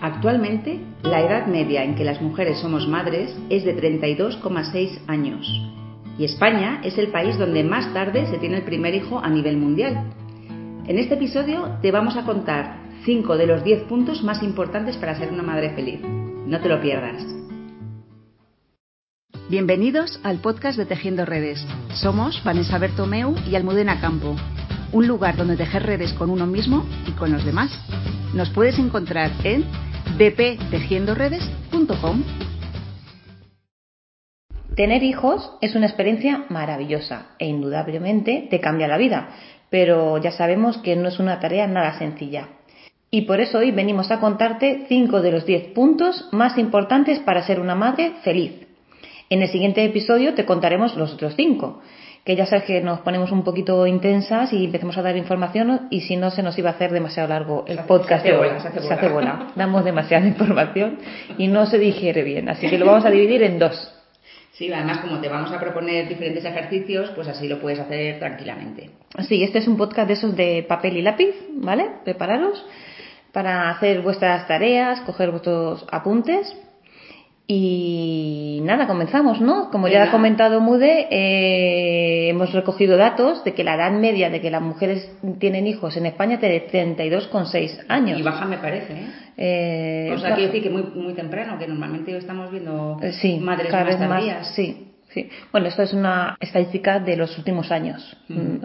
Actualmente, la edad media en que las mujeres somos madres es de 32,6 años. Y España es el país donde más tarde se tiene el primer hijo a nivel mundial. En este episodio te vamos a contar 5 de los 10 puntos más importantes para ser una madre feliz. No te lo pierdas. Bienvenidos al podcast de Tejiendo Redes. Somos Vanessa Bertomeu y Almudena Campo, un lugar donde tejer redes con uno mismo y con los demás. Nos puedes encontrar en bptejiendoredes.com. Tener hijos es una experiencia maravillosa e indudablemente te cambia la vida, pero ya sabemos que no es una tarea nada sencilla. Y por eso hoy venimos a contarte 5 de los 10 puntos más importantes para ser una madre feliz. En el siguiente episodio te contaremos los otros 5 que ya sabes que nos ponemos un poquito intensas y empezamos a dar información y si no se nos iba a hacer demasiado largo el podcast. Se hace, se hace bola. Damos demasiada información y no se digiere bien, así que lo vamos a dividir en dos. Sí, además como te vamos a proponer diferentes ejercicios, pues así lo puedes hacer tranquilamente. Sí, este es un podcast de esos de papel y lápiz, ¿vale? Prepararos para hacer vuestras tareas, coger vuestros apuntes y nada, comenzamos, ¿no? Como ya ha comentado Mude, eh, hemos recogido datos de que la edad media de que las mujeres tienen hijos en España es de 32,6 años. Y baja me parece, ¿eh? eh o sea, quiero decir que muy, muy temprano, que normalmente estamos viendo eh, sí, madres cada más vez más, sí, sí. Bueno, esto es una estadística de los últimos años. Mm.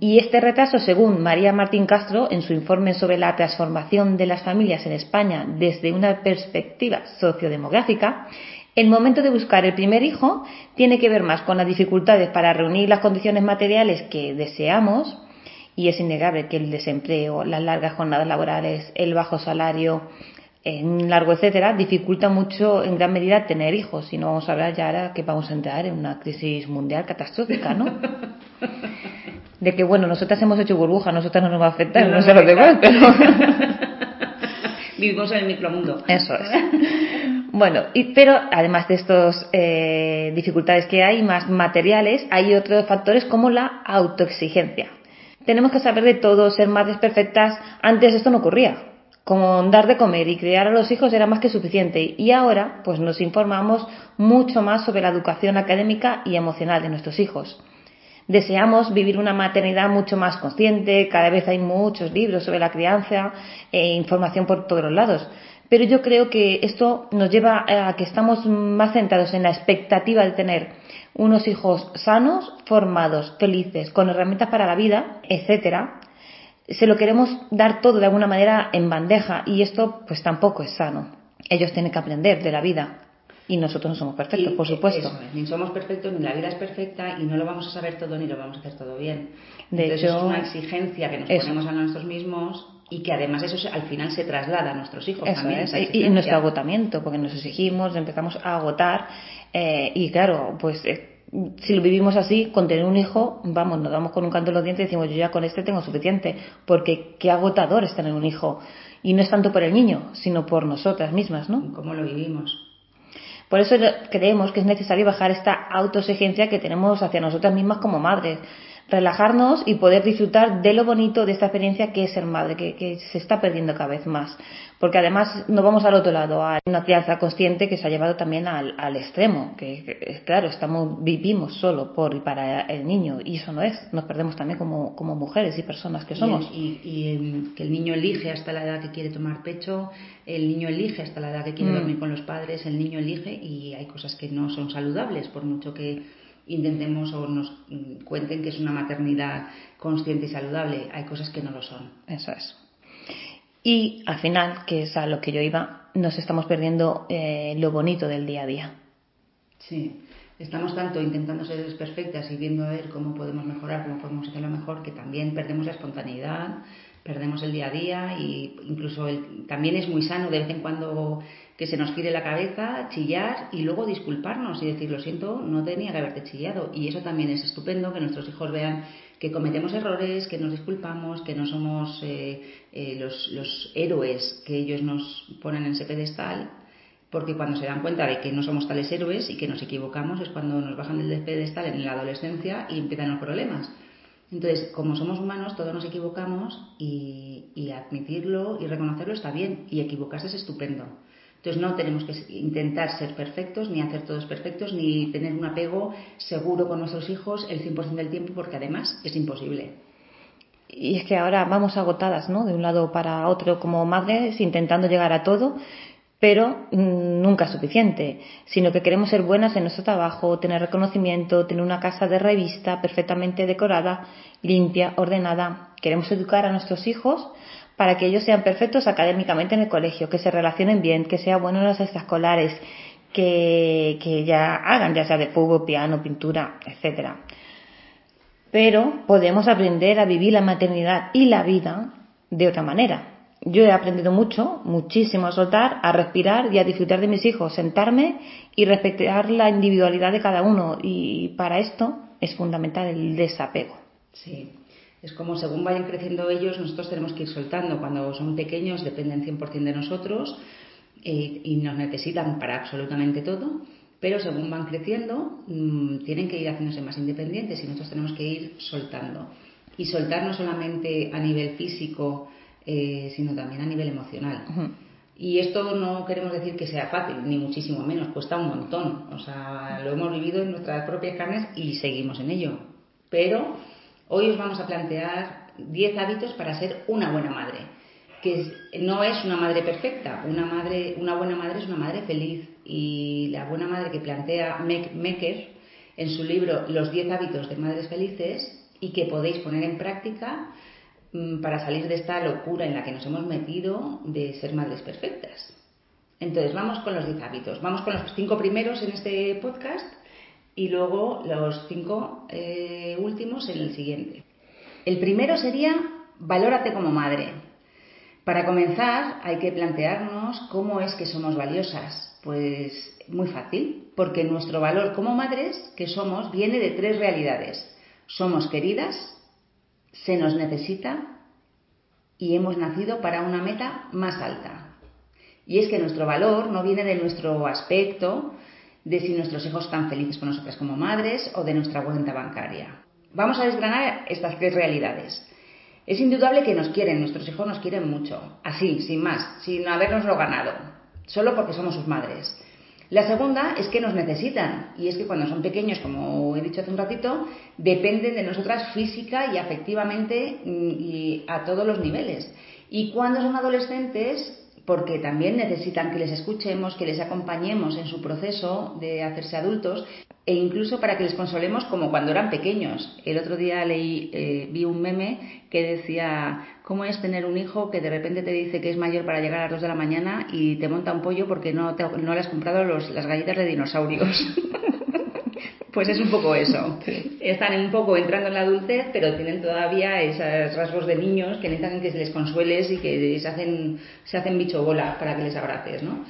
Y este retraso, según María Martín Castro, en su informe sobre la transformación de las familias en España desde una perspectiva sociodemográfica, el momento de buscar el primer hijo tiene que ver más con las dificultades para reunir las condiciones materiales que deseamos, y es innegable que el desempleo, las largas jornadas laborales, el bajo salario, en largo etcétera, dificulta mucho en gran medida tener hijos. Y no vamos a hablar ya ahora que vamos a entrar en una crisis mundial catastrófica, ¿no? de que, bueno, nosotras hemos hecho burbuja, nosotras no nos va a afectar, no, sé lo demás, pero... Vivimos en el micromundo. Eso es. Bueno, y, pero además de estas eh, dificultades que hay, más materiales, hay otros factores como la autoexigencia. Tenemos que saber de todo, ser madres perfectas. Antes esto no ocurría. Como dar de comer y criar a los hijos era más que suficiente. Y ahora, pues nos informamos mucho más sobre la educación académica y emocional de nuestros hijos. Deseamos vivir una maternidad mucho más consciente, cada vez hay muchos libros sobre la crianza e información por todos los lados. Pero yo creo que esto nos lleva a que estamos más centrados en la expectativa de tener unos hijos sanos, formados, felices, con herramientas para la vida, etcétera. Se lo queremos dar todo de alguna manera en bandeja y esto pues tampoco es sano. Ellos tienen que aprender de la vida y nosotros no somos perfectos, por supuesto. ni somos perfectos, ni la vida es perfecta y no lo vamos a saber todo ni lo vamos a hacer todo bien. De Entonces hecho, es una exigencia que nos ponemos a nosotros mismos y que además eso al final se traslada a nuestros hijos también. y, nuestro agotamiento, porque nos exigimos, empezamos a agotar eh, y claro, pues eh, si lo vivimos así, con tener un hijo, vamos, nos damos con un canto en los dientes y decimos, yo ya con este tengo suficiente, porque qué agotador es tener un hijo. Y no es tanto por el niño, sino por nosotras mismas, ¿no? ¿Cómo lo vivimos? Por eso creemos que es necesario bajar esta autoexigencia que tenemos hacia nosotras mismas como madres relajarnos y poder disfrutar de lo bonito de esta experiencia que es ser madre, que, se está perdiendo cada vez más. Porque además no vamos al otro lado, a una crianza consciente que se ha llevado también al, extremo, que, claro, estamos, vivimos solo por y para el niño, y eso no es, nos perdemos también como, como mujeres y personas que somos. Y, que el niño elige hasta la edad que quiere tomar pecho, el niño elige hasta la edad que quiere mm. dormir con los padres, el niño elige y hay cosas que no son saludables, por mucho que intentemos o nos cuenten que es una maternidad consciente y saludable. Hay cosas que no lo son. Eso es. Y al final, que es a lo que yo iba, nos estamos perdiendo eh, lo bonito del día a día. Sí, estamos tanto intentando ser perfectas y viendo a ver cómo podemos mejorar, cómo podemos hacerlo mejor, que también perdemos la espontaneidad, perdemos el día a día y incluso también es muy sano de vez en cuando que se nos gire la cabeza, chillar y luego disculparnos y decir lo siento, no tenía que haberte chillado. Y eso también es estupendo, que nuestros hijos vean que cometemos errores, que nos disculpamos, que no somos eh, eh, los, los héroes que ellos nos ponen en ese pedestal, porque cuando se dan cuenta de que no somos tales héroes y que nos equivocamos es cuando nos bajan del pedestal en la adolescencia y empiezan los problemas. Entonces, como somos humanos, todos nos equivocamos y, y admitirlo y reconocerlo está bien y equivocarse es estupendo. Entonces no tenemos que intentar ser perfectos, ni hacer todos perfectos, ni tener un apego seguro con nuestros hijos el 100% del tiempo, porque además es imposible. Y es que ahora vamos agotadas, ¿no? De un lado para otro como madres, intentando llegar a todo, pero mm, nunca es suficiente, sino que queremos ser buenas en nuestro trabajo, tener reconocimiento, tener una casa de revista perfectamente decorada, limpia, ordenada. Queremos educar a nuestros hijos para que ellos sean perfectos académicamente en el colegio, que se relacionen bien, que sean buenos en las extraescolares, que, que ya hagan ya sea de fútbol, piano, pintura, etcétera. Pero podemos aprender a vivir la maternidad y la vida de otra manera. Yo he aprendido mucho, muchísimo a soltar, a respirar y a disfrutar de mis hijos, sentarme y respetar la individualidad de cada uno. Y para esto es fundamental el desapego. Sí, es como según vayan creciendo ellos, nosotros tenemos que ir soltando. Cuando son pequeños dependen 100% de nosotros eh, y nos necesitan para absolutamente todo, pero según van creciendo mm, tienen que ir haciéndose más independientes y nosotros tenemos que ir soltando. Y soltar no solamente a nivel físico, eh, sino también a nivel emocional. Y esto no queremos decir que sea fácil, ni muchísimo menos, cuesta un montón. O sea, lo hemos vivido en nuestras propias carnes y seguimos en ello. Pero Hoy os vamos a plantear 10 hábitos para ser una buena madre, que no es una madre perfecta, una, madre, una buena madre es una madre feliz y la buena madre que plantea Mecker en su libro Los 10 hábitos de madres felices y que podéis poner en práctica mm, para salir de esta locura en la que nos hemos metido de ser madres perfectas. Entonces, vamos con los 10 hábitos. Vamos con los cinco primeros en este podcast y luego los cinco eh, últimos en el siguiente. El primero sería valórate como madre. Para comenzar hay que plantearnos cómo es que somos valiosas. Pues muy fácil, porque nuestro valor como madres que somos viene de tres realidades. Somos queridas, se nos necesita y hemos nacido para una meta más alta. Y es que nuestro valor no viene de nuestro aspecto, de si nuestros hijos están felices con nosotras como madres o de nuestra cuenta bancaria. Vamos a desgranar estas tres realidades. Es indudable que nos quieren, nuestros hijos nos quieren mucho, así, sin más, sin habernoslo ganado, solo porque somos sus madres. La segunda es que nos necesitan, y es que cuando son pequeños, como he dicho hace un ratito, dependen de nosotras física y afectivamente mm, y a todos los niveles. Y cuando son adolescentes, porque también necesitan que les escuchemos, que les acompañemos en su proceso de hacerse adultos e incluso para que les consolemos como cuando eran pequeños. El otro día leí, eh, vi un meme que decía, ¿cómo es tener un hijo que de repente te dice que es mayor para llegar a las 2 de la mañana y te monta un pollo porque no, no le has comprado las galletas de dinosaurios? Pues es un poco eso. Están un poco entrando en la adultez, pero tienen todavía esos rasgos de niños que necesitan que se les consueles y que se hacen, se hacen bicho bola para que les abraces, ¿no?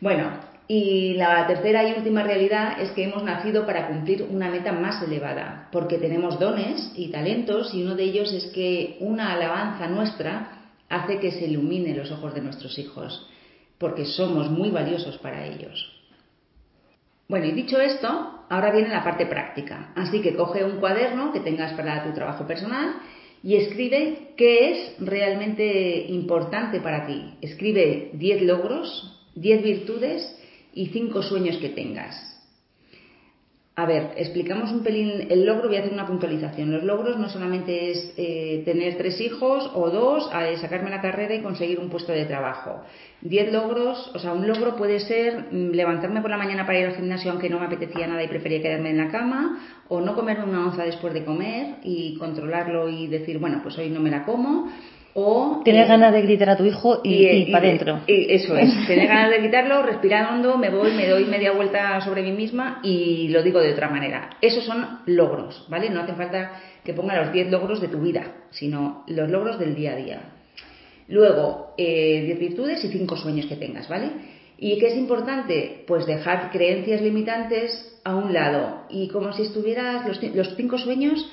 Bueno, y la tercera y última realidad es que hemos nacido para cumplir una meta más elevada, porque tenemos dones y talentos y uno de ellos es que una alabanza nuestra hace que se ilumine los ojos de nuestros hijos, porque somos muy valiosos para ellos. Bueno, y dicho esto, ahora viene la parte práctica. Así que coge un cuaderno que tengas para tu trabajo personal y escribe qué es realmente importante para ti. Escribe 10 logros, 10 virtudes y 5 sueños que tengas. A ver, explicamos un pelín el logro, voy a hacer una puntualización. Los logros no solamente es eh, tener tres hijos o dos, sacarme la carrera y conseguir un puesto de trabajo. Diez logros, o sea, un logro puede ser mm, levantarme por la mañana para ir al gimnasio aunque no me apetecía nada y prefería quedarme en la cama, o no comerme una onza después de comer y controlarlo y decir, bueno, pues hoy no me la como o, tener eh, ganas de gritar a tu hijo y, para adentro. Eso es, tener ganas de gritarlo, respirar hondo, me voy, me doy media vuelta sobre mí misma y lo digo de otra manera. Esos son logros, ¿vale? No hace falta que ponga los 10 logros de tu vida, sino los logros del día a día. Luego, 10 eh, virtudes y 5 sueños que tengas, ¿vale? ¿Y qué es importante? Pues dejar creencias limitantes a un lado y como si estuvieras los, los cinco sueños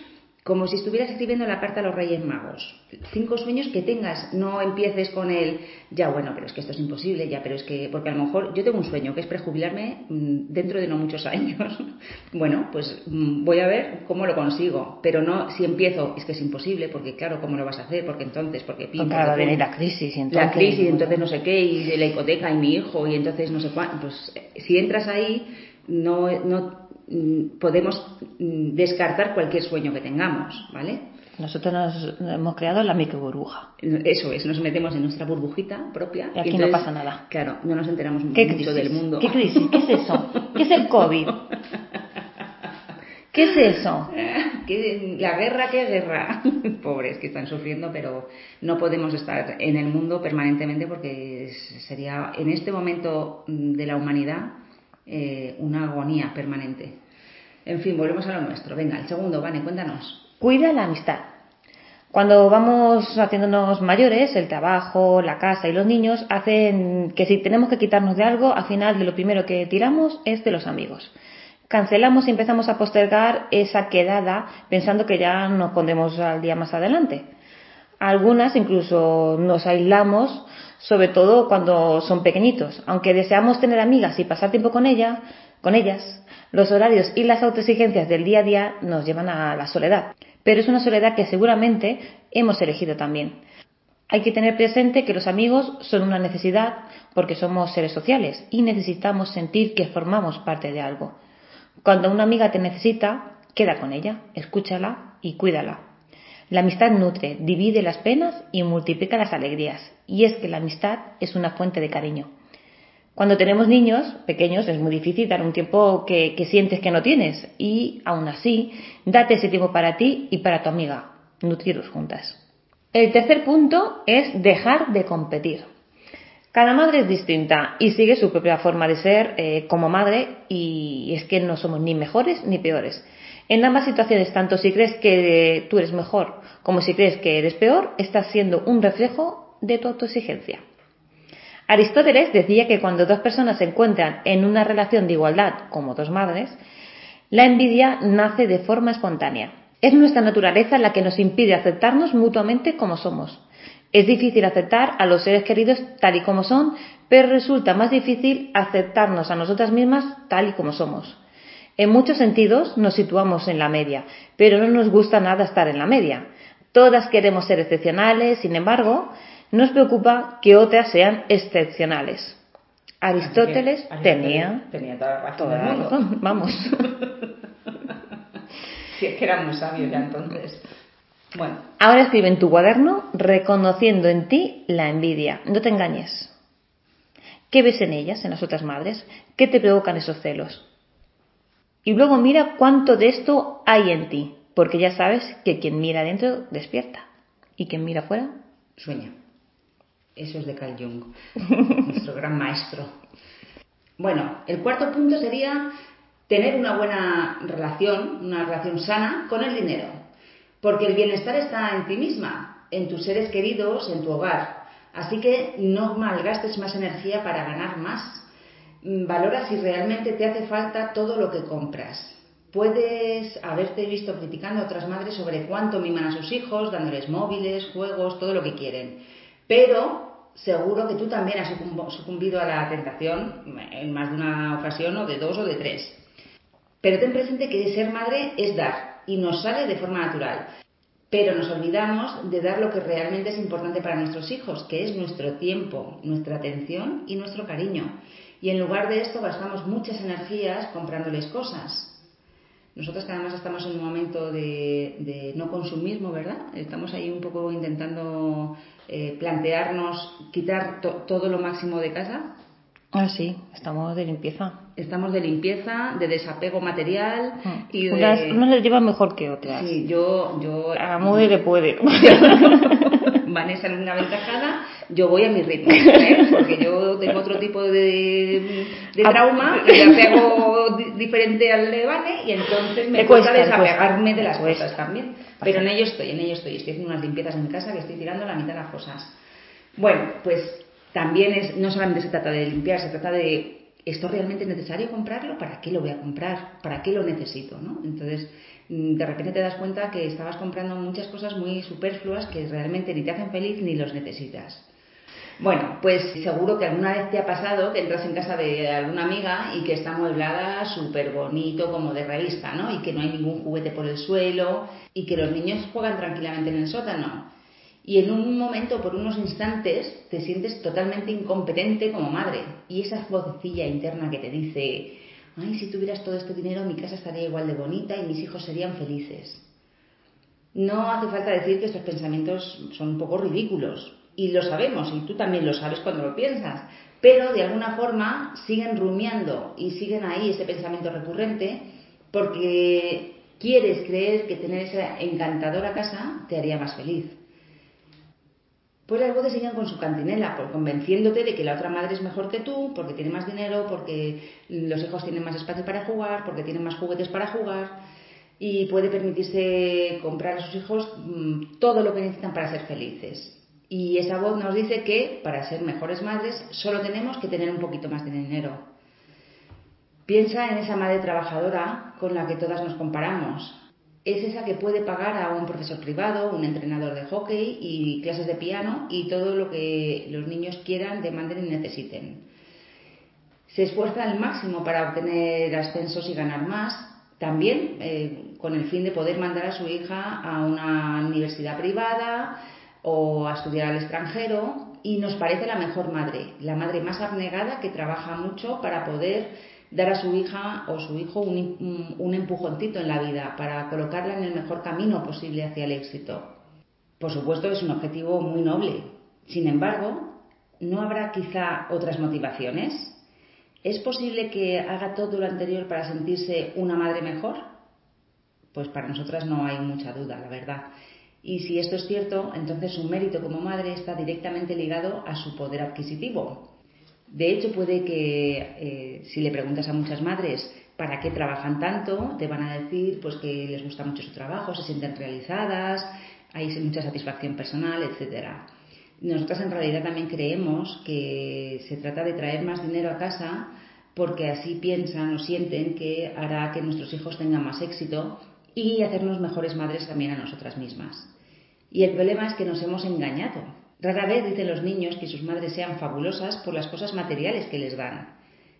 como si estuvieras escribiendo la carta a los Reyes Magos. Cinco sueños que tengas, no empieces con el, ya bueno, pero es que esto es imposible, ya, pero es que, porque a lo mejor yo tengo un sueño que es prejubilarme mm, dentro de no muchos años. bueno, pues mm, voy a ver cómo lo consigo, pero no si empiezo, es que es imposible, porque claro, ¿cómo lo vas a hacer? Porque entonces, porque pim, va a venir la crisis, y entonces, la crisis, y entonces no sé qué, y la hipoteca y mi hijo, y entonces no sé cuánto, pues si entras ahí, no, no podemos mm, descartar cualquier sueño que tengamos, ¿vale? Nosotros nos hemos creado la micro burbuja. Eso es, nos metemos en nuestra burbujita propia. Y aquí no pasa nada. Claro, no nos enteramos mucho del mundo. ¿Qué crisis? ¿Qué es eso? ¿Qué es el COVID? ¿Qué es eso? La guerra, ¿qué guerra? Pobres que están sufriendo, pero no podemos estar en el mundo permanentemente porque sería en este momento mm, de la humanidad eh, una agonía permanente. En fin, volvemos a lo nuestro. Venga, el segundo, Vane, cuéntanos. Cuida la amistad. Cuando vamos haciéndonos mayores, el trabajo, la casa y los niños hacen que si tenemos que quitarnos de algo, al final de lo primero que tiramos es de los amigos. Cancelamos y empezamos a postergar esa quedada pensando que ya nos pondremos al día más adelante. Algunas incluso nos aislamos sobre todo cuando son pequeñitos. Aunque deseamos tener amigas y pasar tiempo con ella, con ellas, los horarios y las autoexigencias del día a día nos llevan a la soledad. Pero es una soledad que seguramente hemos elegido también. Hay que tener presente que los amigos son una necesidad porque somos seres sociales y necesitamos sentir que formamos parte de algo. Cuando una amiga te necesita, queda con ella, escúchala y cuídala. La amistad nutre, divide las penas y multiplica las alegrías. Y es que la amistad es una fuente de cariño. Cuando tenemos niños pequeños es muy difícil dar un tiempo que, sientes que no tienes y aún así date ese tiempo para ti y para tu amiga, nutrirlos juntas. El tercer punto es dejar de competir. Cada madre es distinta y sigue su propia forma de ser eh, como madre y es que no somos ni mejores ni peores. En ambas situaciones, tanto si crees que tú eres mejor como si crees que eres peor, estás siendo un reflejo de tu autoexigencia. Aristóteles decía que cuando dos personas se encuentran en una relación de igualdad, como dos madres, la envidia nace de forma espontánea. Es nuestra naturaleza la que nos impide aceptarnos mutuamente como somos. Es difícil aceptar a los seres queridos tal y como son, pero resulta más difícil aceptarnos a nosotras mismas tal y como somos. En muchos sentidos nos situamos en la media, pero no nos gusta nada estar en la media. Todas queremos ser excepcionales, sin embargo, nos preocupa que otras sean excepcionales. Aristóteles tenía, tenía toda la razón. Vamos. si es que era muy sabio ya entonces. Bueno. Ahora escribe en tu cuaderno reconociendo en ti la envidia. No te engañes. ¿Qué ves en ellas, en las otras madres? ¿Qué te provocan esos celos? Y luego mira cuánto de esto hay en ti, porque ya sabes que quien mira adentro despierta y quien mira afuera sueña. Eso es de Carl Jung, nuestro gran maestro. Bueno, el cuarto punto sería tener una buena relación, una relación sana con el dinero, porque el bienestar está en ti misma, en tus seres queridos, en tu hogar. Así que no malgastes más energía para ganar más, valora si realmente te hace falta todo lo que compras. Puedes haberte visto criticando a otras madres sobre cuánto miman a sus hijos, dándoles móviles, juegos, todo lo que quieren. Pero seguro que tú también has sucumbido a la tentación en más de una ocasión, o de dos o de tres. Pero ten presente que ser madre es dar y nos sale de forma natural. Pero nos olvidamos de dar lo que realmente es importante para nuestros hijos, que es nuestro tiempo, nuestra atención y nuestro cariño. Y en lugar de esto gastamos muchas energías comprándoles cosas. Nosotros que además estamos en un momento de, no consumismo, ¿verdad? Estamos ahí un poco intentando eh, plantearnos quitar todo lo máximo de casa. Ah, sí, estamos de limpieza. Estamos de limpieza, de desapego material y de... Unas, les lleva mejor que otras. Sí, yo... yo... A Moody le puede. Vanessa en una ventajada, yo voy a mi ritmo, ¿eh? porque yo tengo otro tipo de, de ah, trauma y apego diferente al de Vane y entonces me cuesta desapegarme de las cosas también. Pero en ello estoy, en ello estoy. Estoy haciendo unas limpiezas en mi casa que estoy tirando la mitad de las cosas. Bueno, pues también es, no solamente se trata de limpiar, se trata de ¿esto realmente es necesario comprarlo? ¿Para qué lo voy a comprar? ¿Para qué lo necesito? ¿no? Entonces, mm, de repente te das cuenta que estabas comprando muchas cosas muy superfluas que realmente ni te hacen feliz ni los necesitas. Bueno, pues seguro que alguna vez te ha pasado que entras en casa de alguna amiga y que está amueblada súper bonito, como de revista, ¿no? Y que no hay ningún juguete por el suelo y que los niños juegan tranquilamente en el sótano. Y en un momento, por unos instantes, te sientes totalmente incompetente como madre. Y esa vocecilla interna que te dice, ay, si tuvieras todo este dinero, mi casa estaría igual de bonita y mis hijos serían felices. No hace falta decir que estos pensamientos son un poco ridículos, y lo sabemos, y tú también lo sabes cuando lo piensas, pero de alguna forma siguen rumiando y siguen ahí ese pensamiento recurrente porque quieres creer que tener esa encantadora casa te haría más feliz. Pues las voces siguen con su cantinela, convenciéndote de que la otra madre es mejor que tú, porque tiene más dinero, porque los hijos tienen más espacio para jugar, porque tienen más juguetes para jugar y puede permitirse comprar a sus hijos mm, todo lo que necesitan para ser felices. Y esa voz nos dice que para ser mejores madres solo tenemos que tener un poquito más de dinero. Piensa en esa madre trabajadora con la que todas nos comparamos. Es esa que puede pagar a un profesor privado, un entrenador de hockey y clases de piano y todo lo que los niños quieran, demanden y necesiten. Se esfuerza al máximo para obtener ascensos y ganar más, también eh, con el fin de poder mandar a su hija a una universidad privada, o a estudiar al extranjero y nos parece la mejor madre, la madre más abnegada que trabaja mucho para poder dar a su hija o su hijo un, un, empujoncito en la vida, para colocarla en el mejor camino posible hacia el éxito. Por supuesto es un objetivo muy noble. Sin embargo, ¿no habrá quizá otras motivaciones? ¿Es posible que haga todo lo anterior para sentirse una madre mejor? Pues para nosotras no hay mucha duda, la verdad. Y si esto es cierto, entonces su mérito como madre está directamente ligado a su poder adquisitivo. De hecho, puede que eh, si le preguntas a muchas madres para qué trabajan tanto, te van a decir pues que les gusta mucho su trabajo, se sienten realizadas, hay mucha satisfacción personal, etcétera. Nosotras en realidad también creemos que se trata de traer más dinero a casa porque así piensan o sienten que hará que nuestros hijos tengan más éxito y hacernos mejores madres también a nosotras mismas. Y el problema es que nos hemos engañado. Rara vez dicen los niños que sus madres sean fabulosas por las cosas materiales que les dan.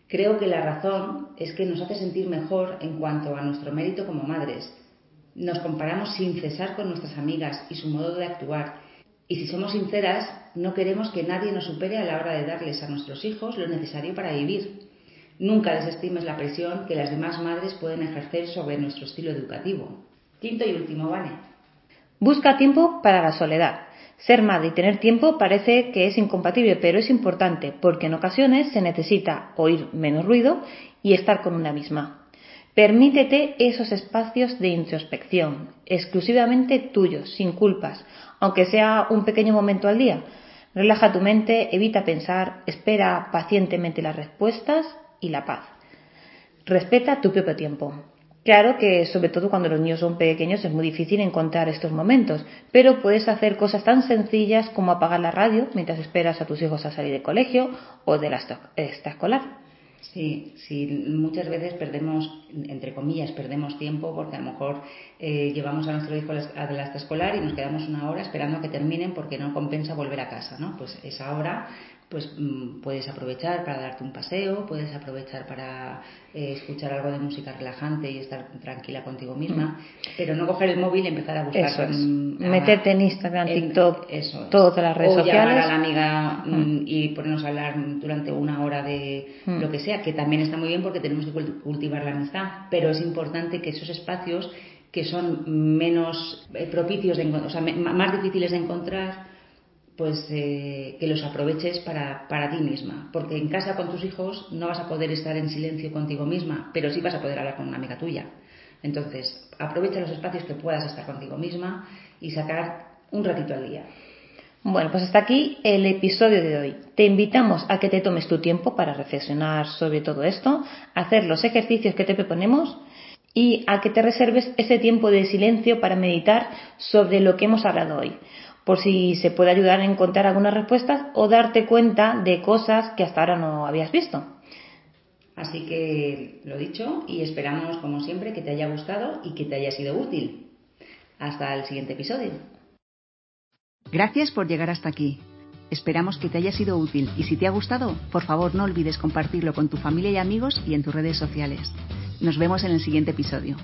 Creo que la razón es que nos hace sentir mejor en cuanto a nuestro mérito como madres. Nos comparamos sin cesar con nuestras amigas y su modo de actuar. Y si somos sinceras, no queremos que nadie nos supere a la hora de darles a nuestros hijos lo necesario para vivir. Nunca desestimes la presión que las demás madres pueden ejercer sobre nuestro estilo educativo. Quinto y último, Vane. Busca tiempo para la soledad. Ser madre y tener tiempo parece que es incompatible, pero es importante porque en ocasiones se necesita oír menos ruido y estar con una misma. Permítete esos espacios de introspección, exclusivamente tuyos, sin culpas, aunque sea un pequeño momento al día. Relaja tu mente, evita pensar, espera pacientemente las respuestas y la paz. Respeta tu propio tiempo. Claro que sobre todo cuando los niños son pequeños es muy difícil encontrar estos momentos, pero puedes hacer cosas tan sencillas como apagar la radio mientras esperas a tus hijos a salir de colegio o de la escolar. Sí, sí, muchas veces perdemos, entre comillas, perdemos tiempo porque a lo mejor eh, llevamos a nuestro hijo a la escolar y nos quedamos una hora esperando a que terminen porque no compensa volver a casa, ¿no? Pues esa hora pues mm, puedes aprovechar para darte un paseo, puedes aprovechar para eh, escuchar algo de música relajante y estar tranquila contigo misma, mm. pero no coger el móvil y empezar a buscar. Eso Meterte en Instagram, TikTok, eso todas las redes o sociales. llamar a la amiga mm. y ponernos a hablar durante una hora de lo que sea, que también está muy bien porque tenemos que cultivar la amistad, pero es importante que esos espacios que son menos eh, propicios, de, o sea, más difíciles de encontrar, pues eh, que los aproveches para, para, ti misma. Porque en casa con tus hijos no vas a poder estar en silencio contigo misma, pero sí vas a poder hablar con una amiga tuya. Entonces, aprovecha los espacios que puedas estar contigo misma y sacar un ratito al día. Bueno, pues hasta aquí el episodio de hoy. Te invitamos a que te tomes tu tiempo para reflexionar sobre todo esto, hacer los ejercicios que te proponemos y a que te reserves ese tiempo de silencio para meditar sobre lo que hemos hablado hoy por si se puede ayudar a encontrar algunas respuestas o darte cuenta de cosas que hasta ahora no habías visto. Así que lo dicho y esperamos como siempre que te haya gustado y que te haya sido útil. Hasta el siguiente episodio. Gracias por llegar hasta aquí. Esperamos que te haya sido útil y si te ha gustado, por favor no olvides compartirlo con tu familia y amigos y en tus redes sociales. Nos vemos en el siguiente episodio.